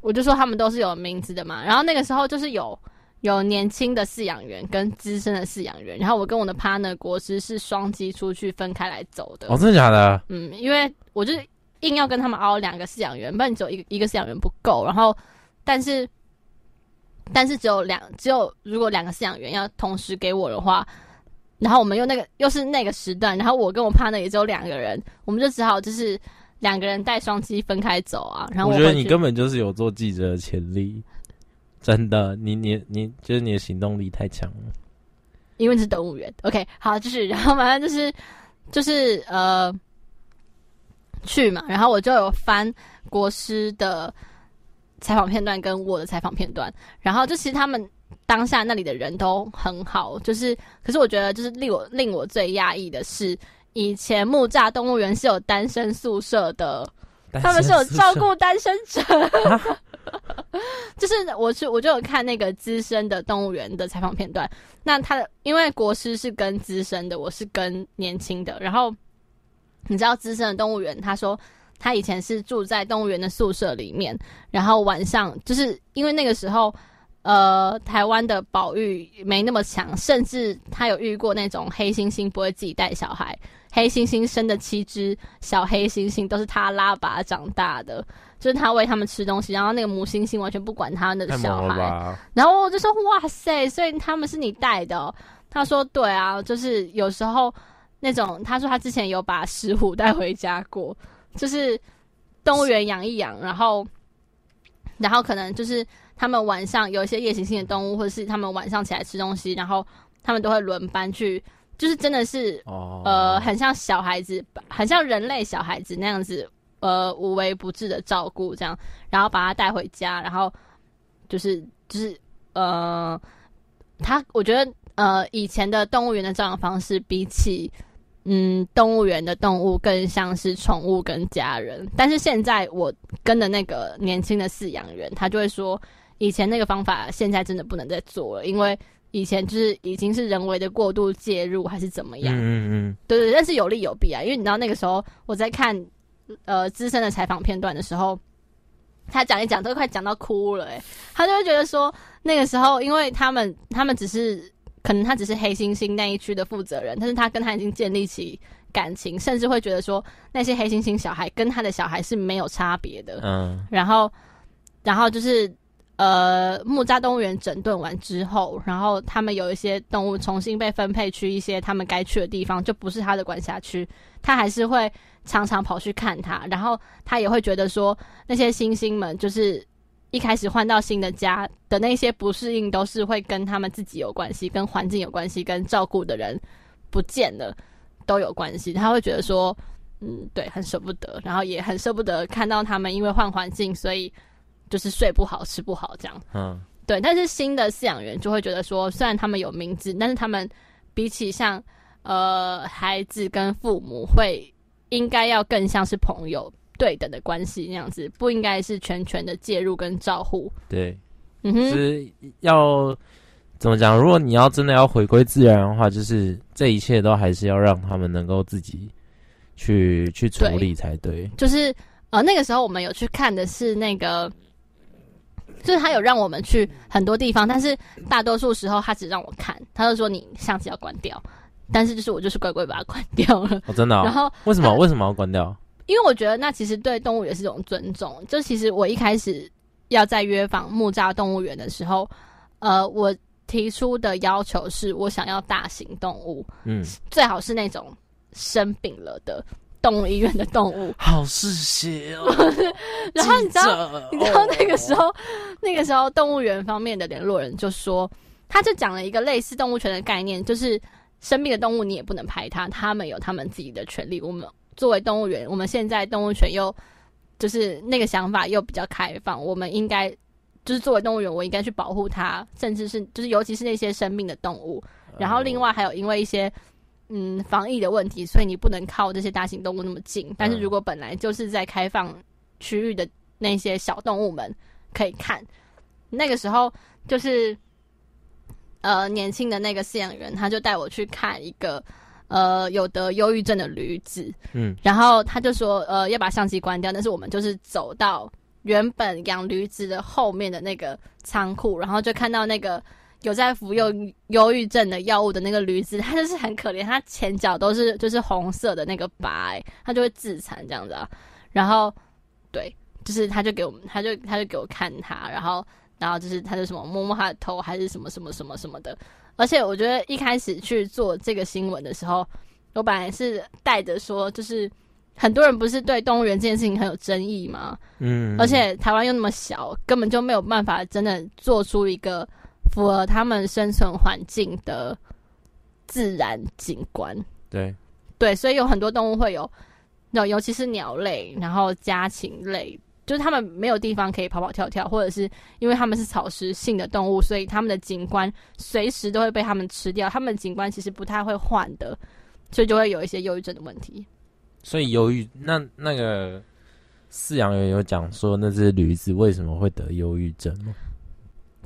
Speaker 3: 我就说他们都是有名字的嘛。然后那个时候就是有有年轻的饲养员跟资深的饲养员，然后我跟我的 partner 国师是双机出去分开来走的。
Speaker 4: 哦，真的假的？
Speaker 3: 嗯，因为我就是。硬要跟他们熬两个饲养员，不然只有一个一个饲养员不够。然后，但是，但是只有两，只有如果两个饲养员要同时给我的话，然后我们又那个又是那个时段，然后我跟我 partner 也只有两个人，我们就只好就是两个人带双机分开走啊。然后我，
Speaker 4: 我觉得你根本就是有做记者的潜力，真的，你你你就是你的行动力太强了，
Speaker 3: 因为是动物园。OK，好，就是然后反正就是就是呃。去嘛，然后我就有翻国师的采访片段跟我的采访片段，然后就其实他们当下那里的人都很好，就是可是我觉得就是令我令我最压抑的是，以前木栅动物园是有单身宿舍的，他们是有照顾单身者，就是我是我就有看那个资深的动物园的采访片段，那他的因为国师是跟资深的，我是跟年轻的，然后。你知道资深的动物园，他说他以前是住在动物园的宿舍里面，然后晚上就是因为那个时候，呃，台湾的保育没那么强，甚至他有遇过那种黑猩猩不会自己带小孩，黑猩猩生的七只小黑猩猩都是他拉拔长大的，就是他喂他们吃东西，然后那个母猩猩完全不管他那个小孩，然后我就说哇塞，所以他们是你带的哦？他说对啊，就是有时候。那种，他说他之前有把石虎带回家过，就是动物园养一养，然后，然后可能就是他们晚上有一些夜行性的动物，或者是他们晚上起来吃东西，然后他们都会轮班去，就是真的是，呃，很像小孩子，很像人类小孩子那样子，呃，无微不至的照顾这样，然后把他带回家，然后就是就是呃，他我觉得呃以前的动物园的照养方式比起。嗯，动物园的动物更像是宠物跟家人，但是现在我跟的那个年轻的饲养员，他就会说，以前那个方法现在真的不能再做了，因为以前就是已经是人为的过度介入还是怎么样？
Speaker 4: 嗯嗯，
Speaker 3: 对对，但是有利有弊啊，因为你知道那个时候我在看呃资深的采访片段的时候，他讲一讲都快讲到哭了，欸，诶，他就会觉得说那个时候，因为他们他们只是。可能他只是黑猩猩那一区的负责人，但是他跟他已经建立起感情，甚至会觉得说那些黑猩猩小孩跟他的小孩是没有差别的。
Speaker 4: 嗯，
Speaker 3: 然后，然后就是呃，木栅动物园整顿完之后，然后他们有一些动物重新被分配去一些他们该去的地方，就不是他的管辖区，他还是会常常跑去看他，然后他也会觉得说那些猩猩们就是。一开始换到新的家的那些不适应，都是会跟他们自己有关系，跟环境有关系，跟照顾的人不见了都有关系。他会觉得说，嗯，对，很舍不得，然后也很舍不得看到他们因为换环境，所以就是睡不好、吃不好这样。
Speaker 4: 嗯，
Speaker 3: 对。但是新的饲养员就会觉得说，虽然他们有名字，但是他们比起像呃孩子跟父母，会应该要更像是朋友。对等的关系那样子，不应该是全权的介入跟照护。
Speaker 4: 对，
Speaker 3: 嗯哼，
Speaker 4: 是要怎么讲？如果你要真的要回归自然的话，就是这一切都还是要让他们能够自己去去处理才对。
Speaker 3: 就是呃，那个时候我们有去看的是那个就是他有让我们去很多地方，但是大多数时候他只让我看，他就说你相机要关掉，但是就是我就是乖乖把它关掉了。
Speaker 4: 哦，真的、哦？
Speaker 3: 然后
Speaker 4: 为什么为什么要关掉？
Speaker 3: 因为我觉得那其实对动物也是一种尊重。就其实我一开始要在约访木栅动物园的时候，呃，我提出的要求是我想要大型动物，嗯，最好是那种生病了的。动物医院的动物
Speaker 4: 好嗜血哦，
Speaker 3: 然后你知道，你知道那个时候，那个时候动物园方面的联络人就说，他就讲了一个类似动物权的概念，就是生病的动物你也不能拍它，他们有他们自己的权利。我们作为动物园，我们现在动物权又就是那个想法又比较开放，我们应该就是作为动物园，我应该去保护它，甚至是就是尤其是那些生病的动物。然后另外还有因为一些。嗯，防疫的问题，所以你不能靠这些大型动物那么近。但是如果本来就是在开放区域的那些小动物们可以看，那个时候就是呃年轻的那个饲养员，他就带我去看一个呃有得忧郁症的驴子，嗯，然后他就说呃要把相机关掉，但是我们就是走到原本养驴子的后面的那个仓库，然后就看到那个。有在服用忧郁症的药物的那个驴子，它就是很可怜，它前脚都是就是红色的那个疤，欸，它就会自残这样子啊。然后，对，就是他就给我们，他就他就给我看他，然后然后就是他就什么摸摸他的头，还是什么什么什么什么的。而且我觉得一开始去做这个新闻的时候，我本来是带着说，就是很多人不是对动物园这件事情很有争议吗？嗯，而且台湾又那么小，根本就没有办法真的做出一个。符合他们生存环境的自然景观，
Speaker 4: 对
Speaker 3: 对，所以有很多动物会有，那尤其是鸟类，然后家禽类，就是他们没有地方可以跑跑跳跳，或者是因为他们是草食性的动物，所以他们的景观随时都会被他们吃掉。他们的景观其实不太会换的，所以就会有一些忧郁症的问题。
Speaker 4: 所以忧郁，那那个饲养员有讲说，那只驴子为什么会得忧郁症吗？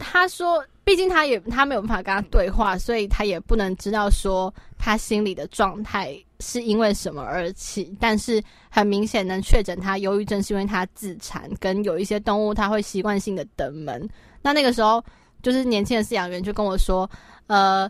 Speaker 3: 他说。毕竟他也他没有办法跟他对话，所以他也不能知道说他心里的状态是因为什么而起。但是很明显能确诊他忧郁症是因为他自残，跟有一些动物他会习惯性的等门。那那个时候就是年轻的饲养员就跟我说，呃，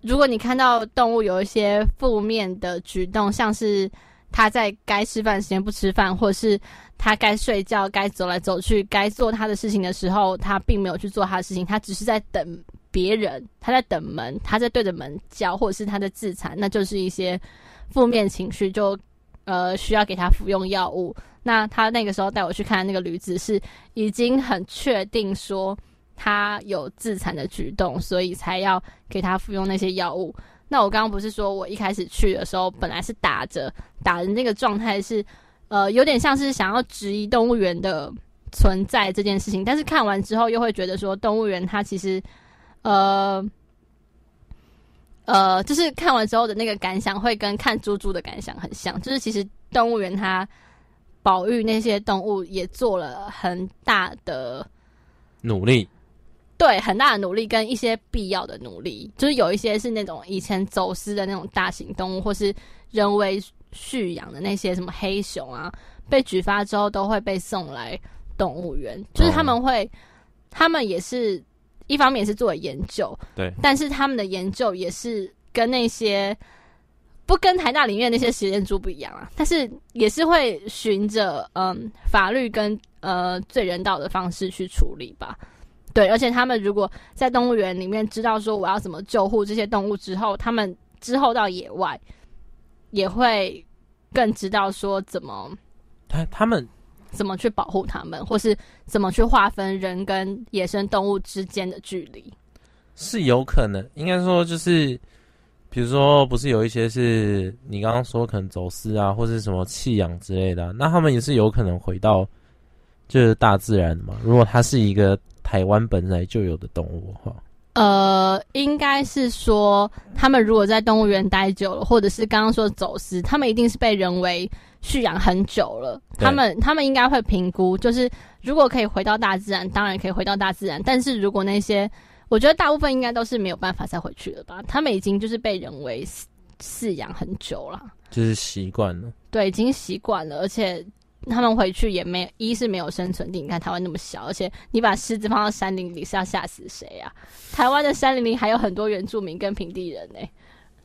Speaker 3: 如果你看到动物有一些负面的举动，像是。他在该吃饭时间不吃饭，或者是他该睡觉、该走来走去、该做他的事情的时候，他并没有去做他的事情，他只是在等别人，他在等门，他在对着门叫，或者是他在自残，那就是一些负面情绪，就呃需要给他服用药物。那他那个时候带我去看那个驴子，是已经很确定说他有自残的举动，所以才要给他服用那些药物。那我刚刚不是说我一开始去的时候，本来是打着打的那个状态是，呃，有点像是想要质疑动物园的存在这件事情，但是看完之后又会觉得说，动物园它其实，呃，呃，就是看完之后的那个感想会跟看猪猪的感想很像，就是其实动物园它保育那些动物也做了很大的
Speaker 4: 努力。
Speaker 3: 对，很大的努力跟一些必要的努力，就是有一些是那种以前走私的那种大型动物，或是人为蓄养的那些什么黑熊啊，被举发之后都会被送来动物园。就是他们会，他们也是一方面是做研究，
Speaker 4: 对，
Speaker 3: 但是他们的研究也是跟那些不跟台大里面那些实验猪不一样啊，但是也是会循着嗯法律跟呃最人道的方式去处理吧。对，而且他们如果在动物园里面知道说我要怎么救护这些动物之后，他们之后到野外也会更知道说怎么
Speaker 4: 他他们
Speaker 3: 怎么去保护他们，或是怎么去划分人跟野生动物之间的距离，
Speaker 4: 是有可能。应该说就是，比如说不是有一些是你刚刚说可能走私啊，或是什么弃养之类的，那他们也是有可能回到就是大自然的嘛。如果它是一个。台湾本来就有的动物哈，
Speaker 3: 呃，应该是说，他们如果在动物园待久了，或者是刚刚说走私，他们一定是被人为驯养很久了。他们他们应该会评估，就是如果可以回到大自然，当然可以回到大自然。但是如果那些，我觉得大部分应该都是没有办法再回去了吧？他们已经就是被人为饲养很久了，
Speaker 4: 就是习惯了。
Speaker 3: 对，已经习惯了，而且他们回去也没一是没有生存地，你看台湾那么小，而且你把狮子放到山林里是要吓死谁啊？台湾的山林里还有很多原住民跟平地人呢、欸。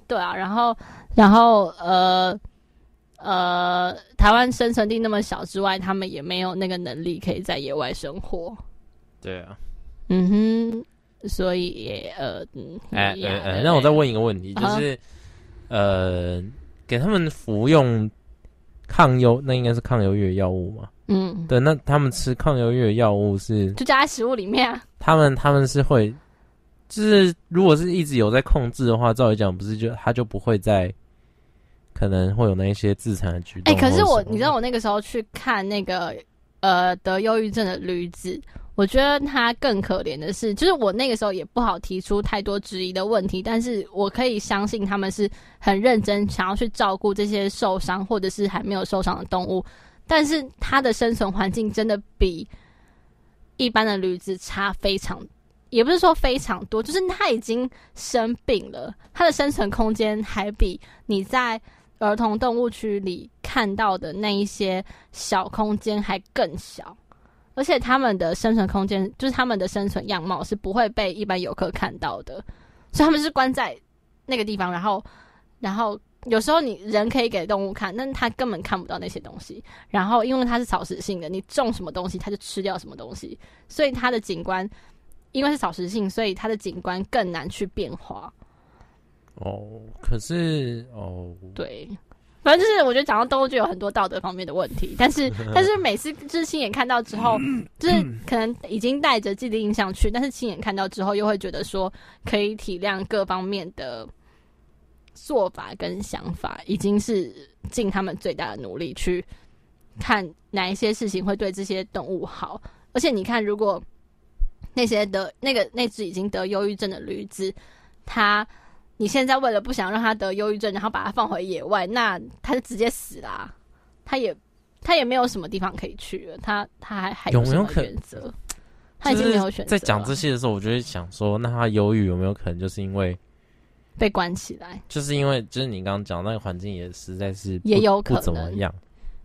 Speaker 3: 对啊，然后然后呃呃，台湾生存地那么小之外，他们也没有那个能力可以在野外生活。
Speaker 4: 对啊，
Speaker 3: 嗯哼，所以也呃，哎
Speaker 4: 哎哎，那我再问一个问题，就是、啊、呃，给他们服用。抗忧，那应该是抗忧郁的药物嘛？嗯，对，那他们吃抗忧郁的药物是
Speaker 3: 就加在食物里面啊？
Speaker 4: 他们他们是会，就是如果是一直有在控制的话，照理讲不是就他就不会再可能会有那一些自残的举动。
Speaker 3: 哎、欸，可是我你知道我那个时候去看那个呃得忧郁症的驴子。我觉得他更可怜的是，就是我那个时候也不好提出太多质疑的问题，但是我可以相信他们是很认真想要去照顾这些受伤或者是还没有受伤的动物，但是它的生存环境真的比一般的驴子差非常，也不是说非常多，就是它已经生病了，它的生存空间还比你在儿童动物区里看到的那一些小空间还更小。而且他们的生存空间，就是他们的生存样貌是不会被一般游客看到的，所以他们是关在那个地方，然后，然后有时候你人可以给动物看，但它根本看不到那些东西。然后因为它是草食性的，你种什么东西，它就吃掉什么东西，所以它的景观因为是草食性，所以它的景观更难去变化。
Speaker 4: 哦，可是哦，
Speaker 3: 对。反正就是，我觉得讲到动物就有很多道德方面的问题，但是 但是每次就是亲眼看到之后，就是可能已经带着既定印象去，但是亲眼看到之后，又会觉得说可以体谅各方面的做法跟想法，已经是尽他们最大的努力去看哪一些事情会对这些动物好。而且你看，如果那些得那个那只已经得忧郁症的驴子，它。你现在为了不想让他得忧郁症，然后把他放回野外，那他就直接死啦、啊。他也他也没有什么地方可以去了。他他还还有没有选择？他已经没有选择。
Speaker 4: 在讲这些的时候，我就会想说，那他忧郁有没有可能就是因为
Speaker 3: 被关起来？
Speaker 4: 就是因为就是你刚刚讲那个环境也实在是
Speaker 3: 也有可能
Speaker 4: 不怎么样，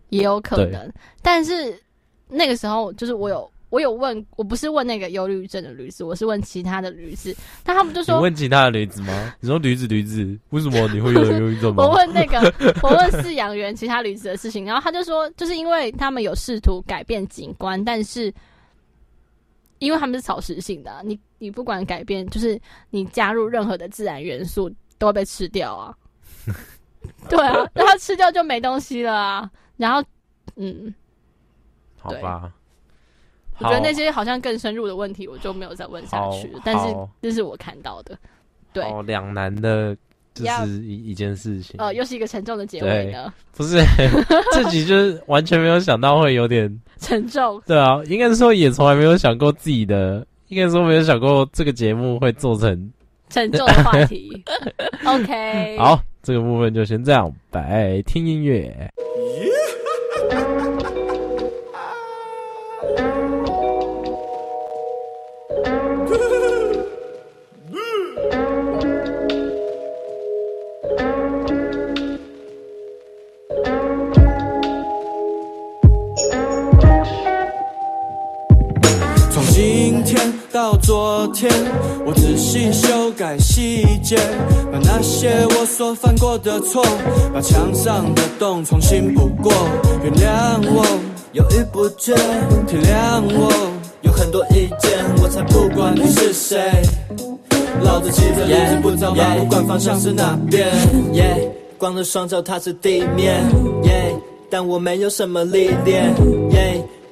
Speaker 3: 也有可能。但是那个时候就是我有。我有问，我不是问那个忧郁症的驴子，我是问其他的驴子。但他们就说，
Speaker 4: 你问其他的驴子吗？你说驴子驴子，为什么你会有忧郁症吗？
Speaker 3: 我问那个，我问饲养员其他驴子的事情，然后他就说，就是因为他们有试图改变景观，但是因为他们是草食性的啊，你你不管改变，就是你加入任何的自然元素，都会被吃掉啊。对啊，然后吃掉就没东西了啊。然后，嗯，
Speaker 4: 好吧。
Speaker 3: 我觉得那些好像更深入的问题，我就没有再问下去。但是这是我看到的，对，
Speaker 4: 两难的，就是一一件事情。
Speaker 3: 呃，又是一个沉重的结尾呢？
Speaker 4: 不是，自己就是完全没有想到会有点
Speaker 3: 沉重。
Speaker 4: 对啊，应该是说也从来没有想过自己的，应该说没有想过这个节目会做成
Speaker 3: 沉重的话题。OK，
Speaker 4: 好，这个部分就先这样，拜，听音乐。
Speaker 9: 到昨天，我仔细修改细节，把那些我所犯过的错，把墙上的洞重新补过。原谅我犹豫不决，体谅我有很多意见，我才不管你是谁。老子骑着驴子不着马，不管方向是哪边。光着双脚踏着地面但我没有什么历练。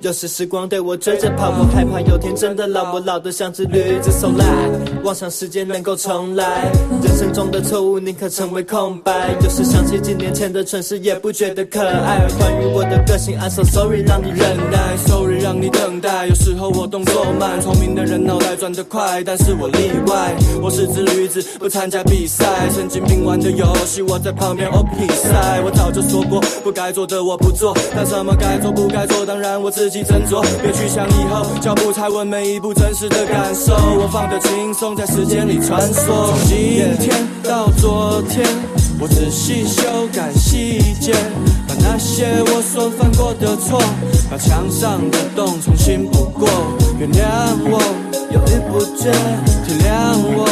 Speaker 9: 有时时光对我追着跑，我害怕有天真的老，我老得像只驴子。So like，妄想时间能够重来，人生中的错误宁可成为空白。有时想起几年前的城市，也不觉得可爱。关于我的个性，I'm so sorry，让你忍耐，sorry 让你等待。有时候我动作慢，聪明的人脑袋转得快，但是我例外。我是只驴子，不参加比赛，神经病玩的游戏，我在旁边哦比赛。我早就说过，不该做的我不做，但什么该做不该做，当然我自己。斟酌，别去想以后，脚步踩稳每一步真实的感受。我放得轻松，在时间里穿梭。从今天到昨天，我仔细修改细节，把那些我所犯过的错，把墙上的洞重新补过。原谅我犹豫不决，体谅我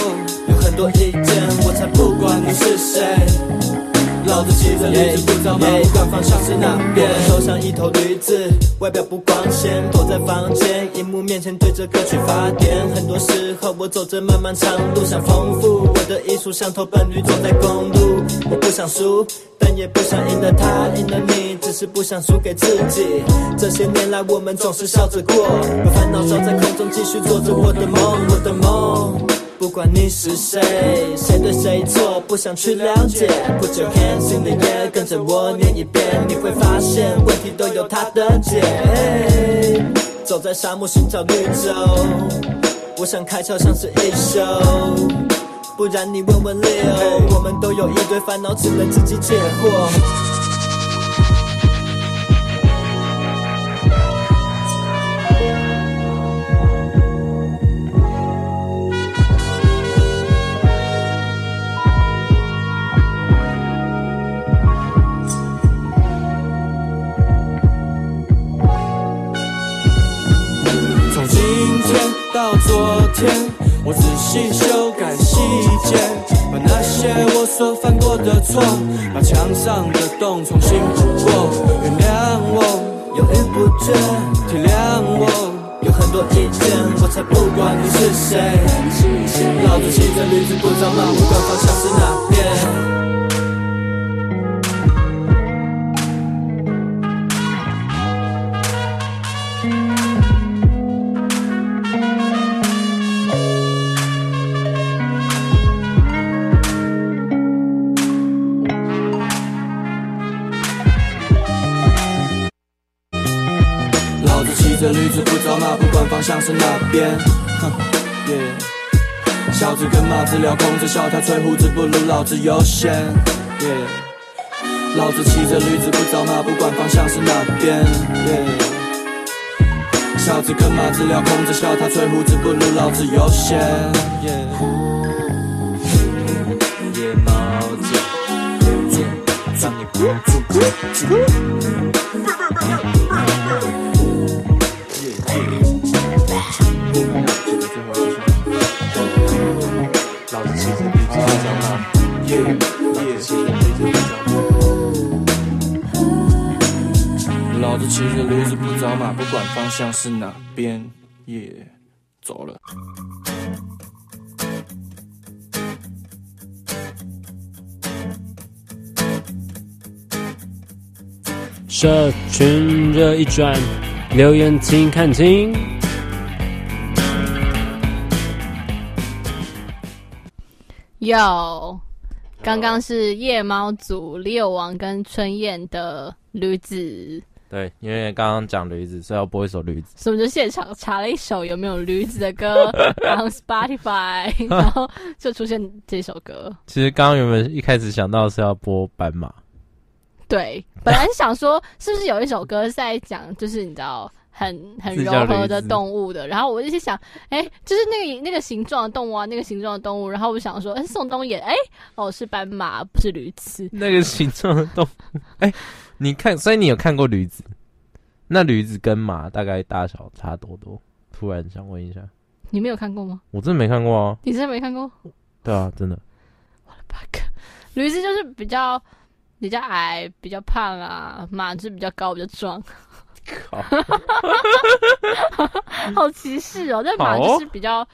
Speaker 9: 有很多意见，我才不管你是谁。老子骑着驴子不着马，不管方向是哪边。我都像一头驴子，外表不光鲜，躲在房间，荧幕面前对着歌曲发癫。很多时候我走着漫漫长路，想丰富我的艺术，像头笨驴走在公路。我不想输，但也不想赢了他，赢了你，只是不想输给自己。这些年来我们总是笑着过，把烦恼烧在空中，继续做着我的梦，我的梦。不管你是谁，谁对谁错，不想去了解。Put your hands in the air，跟着我念一遍，你会发现问题都有它的解。走在沙漠寻找绿洲，我想开窍像是一休。不然你问问 Leo，我们都有一堆烦恼，只能自己解惑。我仔细修改细节，把那些我所犯过的错，把墙上的洞重新补过。原谅我犹豫不决，体谅我有很多意见，我才不管你是谁。老子骑着驴子不着马，不管方向是哪边。是那边，哼，耶。小子跟马子聊空着笑，他吹胡子不如老子悠闲，耶。老子骑着驴子不着马，不管方向是哪边，耶。小子跟马子聊空着笑，他吹胡子不如老子悠闲，耶。夜猫子，让你不住。骑着驴子不找马，不管方向是哪边，也、yeah, 走了。
Speaker 10: 社群热一转，留言请看清。
Speaker 3: 有，刚刚是夜猫组六王跟春燕的驴子。
Speaker 4: 对，因为刚刚讲驴子，所以要播一首驴子。
Speaker 3: 所以我们就现场查了一首有没有驴子的歌，然后 Spotify，然后就出现这首歌。
Speaker 4: 其实刚刚原本一开始想到是要播斑马。
Speaker 3: 对，本来想说是不是有一首歌是在讲，就是你知道很很柔和的动物的。然后我就去想，哎，就是那个那个形状的动物啊，那个形状的动物。然后我想说，哎，宋冬野，哎，哦，是斑马，不是驴子。
Speaker 4: 那个形状的动物，哎。你看，所以你有看过驴子？那驴子跟马大概大小差多多？突然想问一下，
Speaker 3: 你没有看过吗？
Speaker 4: 我真的没看过啊！
Speaker 3: 你真的没看过？
Speaker 4: 对啊，真的。
Speaker 3: 我的 bug，驴子就是比较比较矮，比较胖啊，马是比较高，比较壮。靠！好歧视哦！但马就是比较，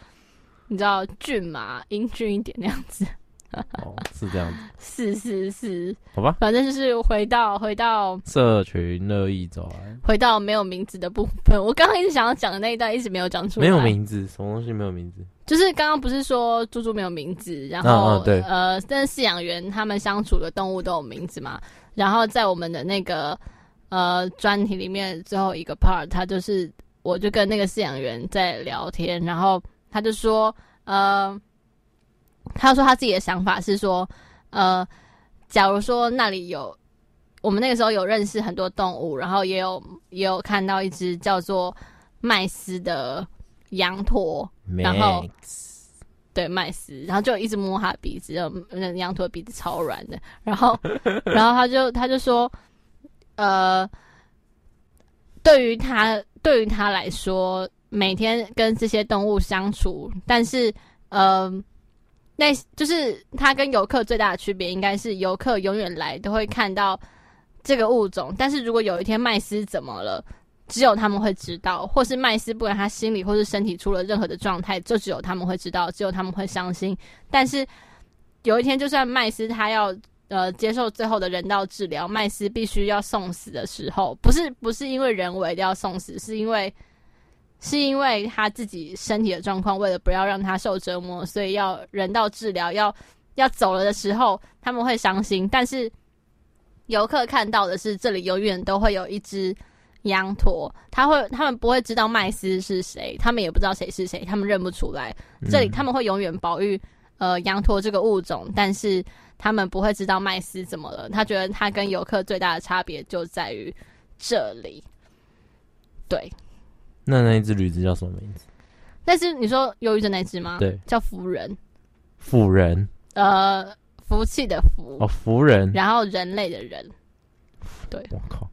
Speaker 3: 你知道，骏马英俊一点那样子。
Speaker 4: 哦，是这样子，
Speaker 3: 是是是，
Speaker 4: 好吧，
Speaker 3: 反正就是回到回到社
Speaker 4: 群乐意走来，
Speaker 3: 回到没有名字的部分。我刚刚一直想要讲的那一段，一直没有讲出来。
Speaker 4: 没有名字，什么东西没有名字？
Speaker 3: 就是刚刚不是说猪猪没有名字，然后、啊啊、对，呃，但是饲养员他们相处的动物都有名字嘛。然后在我们的那个呃专题里面最后一个 part，他就是我就跟那个饲养员在聊天，然后他就说呃。他说他自己的想法是说，呃，假如说那里有我们那个时候有认识很多动物，然后也有也有看到一只叫做麦斯的羊驼，然后对麦斯，然后就一直摸他的鼻子，那羊驼鼻子超软的，然后 然后他就他就说，呃，对于他对于他来说，每天跟这些动物相处，但是呃，那就是他跟游客最大的区别，应该是游客永远来都会看到这个物种，但是如果有一天麦斯怎么了？只有他们会知道，或是麦斯不管他心里或是身体出了任何的状态，就只有他们会知道，只有他们会伤心。但是有一天，就算麦斯他要呃接受最后的人道治疗，麦斯必须要送死的时候，不是不是因为人为的要送死，是因为是因为他自己身体的状况，为了不要让他受折磨，所以要人道治疗，要要走了的时候，他们会伤心。但是游客看到的是，这里永远都会有一只。羊驼，他会，他们不会知道麦斯是谁，他们也不知道谁是谁，他们认不出来。这里他们会永远保育呃羊驼这个物种，但是他们不会知道麦斯怎么了。他觉得他跟游客最大的差别就在于这里。对，
Speaker 4: 那那一只驴子叫什么名字？
Speaker 3: 那是你说忧郁症那只吗？
Speaker 4: 对，
Speaker 3: 叫福人。
Speaker 4: 福人，
Speaker 3: 呃，福气的福
Speaker 4: 哦，福人，
Speaker 3: 然后人类的人，对，
Speaker 4: 我靠。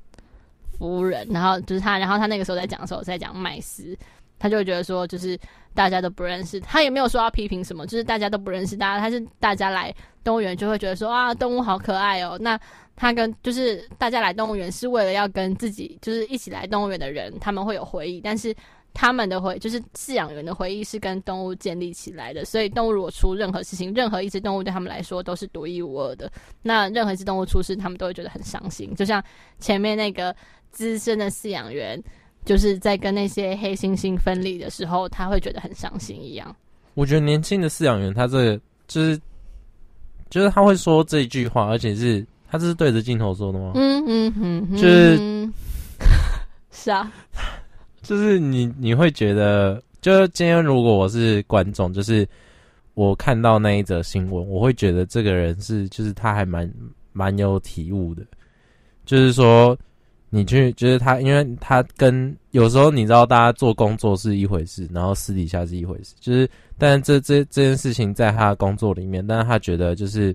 Speaker 3: 福人，然后就是他，然后他那个时候在讲的时候在讲麦斯，他就会觉得说，就是大家都不认识，他也没有说要批评什么，就是大家都不认识，大家他是大家来动物园就会觉得说啊，动物好可爱哦。那他跟就是大家来动物园是为了要跟自己就是一起来动物园的人，他们会有回忆，但是。他们的回就是饲养员的回忆是跟动物建立起来的，所以动物如果出任何事情，任何一只动物对他们来说都是独一无二的。那任何一只动物出事，他们都会觉得很伤心。就像前面那个资深的饲养员，就是在跟那些黑猩猩分离的时候，他会觉得很伤心一样。
Speaker 4: 我觉得年轻的饲养员，他这个就是就是他会说这一句话，而且是他这是对着镜头说的吗？
Speaker 3: 嗯嗯嗯，
Speaker 4: 就是
Speaker 3: 是啊。
Speaker 4: 就是你，你会觉得，就是今天如果我是观众，就是我看到那一则新闻，我会觉得这个人是，就是他还蛮蛮有体悟的。就是说，你去，就是他，因为他跟有时候你知道，大家做工作是一回事，然后私底下是一回事。就是，但是这这这件事情在他的工作里面，但是他觉得就是，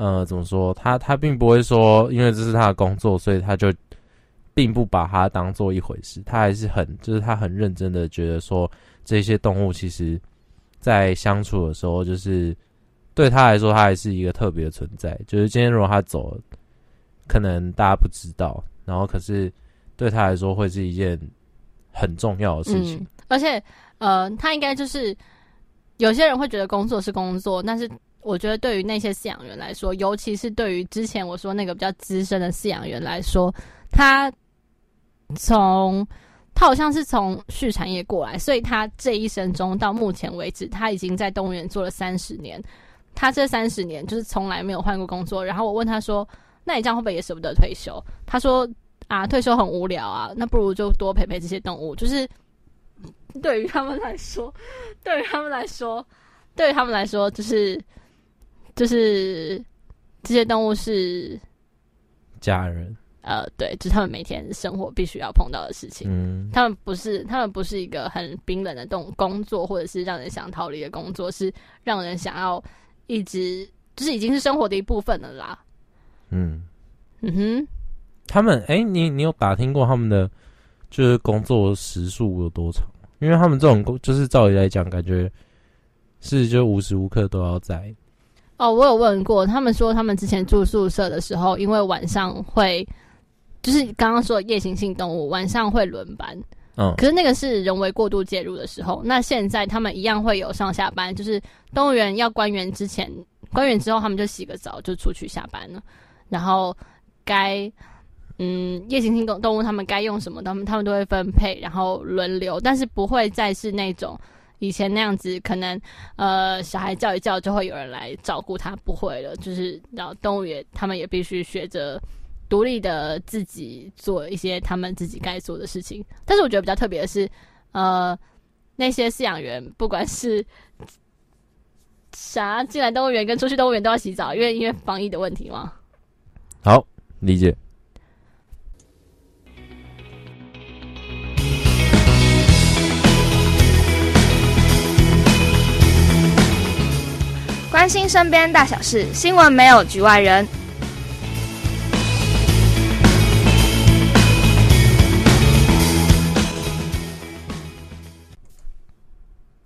Speaker 4: 呃，怎么说？他他并不会说，因为这是他的工作，所以他就。并不把它当做一回事，他还是很，就是他很认真的觉得说，这些动物其实，在相处的时候，就是对他来说，他还是一个特别的存在。就是今天如果他走了，可能大家不知道，然后可是对他来说，会是一件很重要的事情。
Speaker 3: 而且，呃，他应该就是有些人会觉得工作是工作，但是我觉得对于那些饲养员来说，尤其是对于之前我说那个比较资深的饲养员来说，他。从他好像是从畜产业过来，所以他这一生中到目前为止，他已经在动物园做了三十年。他这三十年就是从来没有换过工作。然后我问他说：“那你这样会不会也舍不得退休？”他说：“啊，退休很无聊啊，那不如就多陪陪这些动物。就是对于他们来说，对于他们来说，对于他们来说，就是就是这些动物是
Speaker 4: 家人。”
Speaker 3: 呃，对，就是他们每天生活必须要碰到的事情。
Speaker 4: 嗯，
Speaker 3: 他们不是，他们不是一个很冰冷的动工作，或者是让人想逃离的工作，是让人想要一直，就是已经是生活的一部分了啦。
Speaker 4: 嗯
Speaker 3: 嗯哼，
Speaker 4: 他们，哎、欸，你你有打听过他们的就是工作时数有多长？因为他们这种工，就是照理来讲，感觉是就无时无刻都要在。
Speaker 3: 哦，我有问过，他们说他们之前住宿舍的时候，因为晚上会。就是刚刚说的夜行性动物晚上会轮班，
Speaker 4: 嗯，
Speaker 3: 可是那个是人为过度介入的时候。那现在他们一样会有上下班，就是动物园要关园之前，关园之后他们就洗个澡就出去下班了。然后该嗯夜行性动动物他们该用什么，他们他们都会分配，然后轮流，但是不会再是那种以前那样子，可能呃小孩叫一叫就会有人来照顾他，不会了。就是然后动物园他们也必须学着。独立的自己做一些他们自己该做的事情，但是我觉得比较特别的是，呃，那些饲养员不管是啥进来动物园跟出去动物园都要洗澡，因为因为防疫的问题嘛。
Speaker 4: 好，理解。
Speaker 6: 关心身边大小事新闻没有局外人。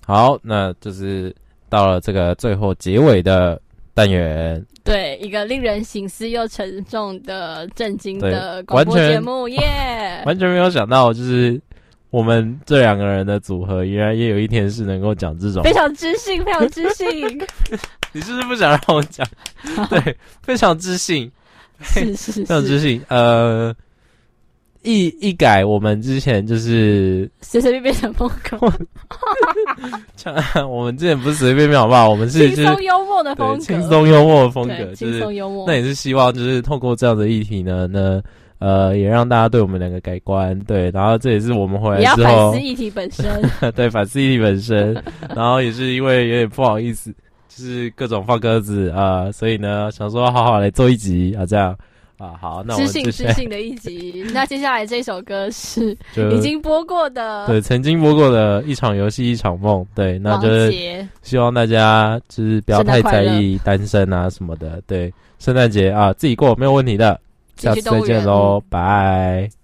Speaker 4: 好那就是到了这个最后结尾的单元。
Speaker 3: 对一个令人心思又沉重的震惊的广播节目耶！
Speaker 4: 完全没有想到就是我们这两个人的组合，原来也有一天是能够讲这种
Speaker 3: 非常知性、非常知性。
Speaker 4: 你是不是不想让我讲？对，非常知性，
Speaker 3: 是是是，
Speaker 4: 非常知性。呃。一一改我们之前就是
Speaker 3: 随随便便的风格，
Speaker 4: 我们之前不是随随便便好不好？我们是
Speaker 3: 轻松幽默的风格，
Speaker 4: 轻松幽默的风格，
Speaker 3: 轻松幽默。
Speaker 4: 那也是希望就是透过这样的议题呢，那呃也让大家对我们两个改观，对，然后这也是我们回来之后
Speaker 3: 反思议题本身，
Speaker 4: 对，反思议题本身，然后也是因为有点不好意思，就是各种放鸽子啊、呃，所以呢想说好好来做一集啊，这样。啊，好，那我们
Speaker 3: 知性知性的一集。那 接下来这首歌是已经播过的，
Speaker 4: 对，曾经播过的一场游戏一场梦，对，那就是希望大家就是不要太在意单身啊什么的，对，圣诞节啊自己过没有问题的，下次再见喽，拜。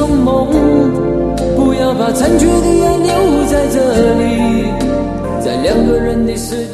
Speaker 11: 梦，不要把残缺的爱留在这里，在两个人的世界。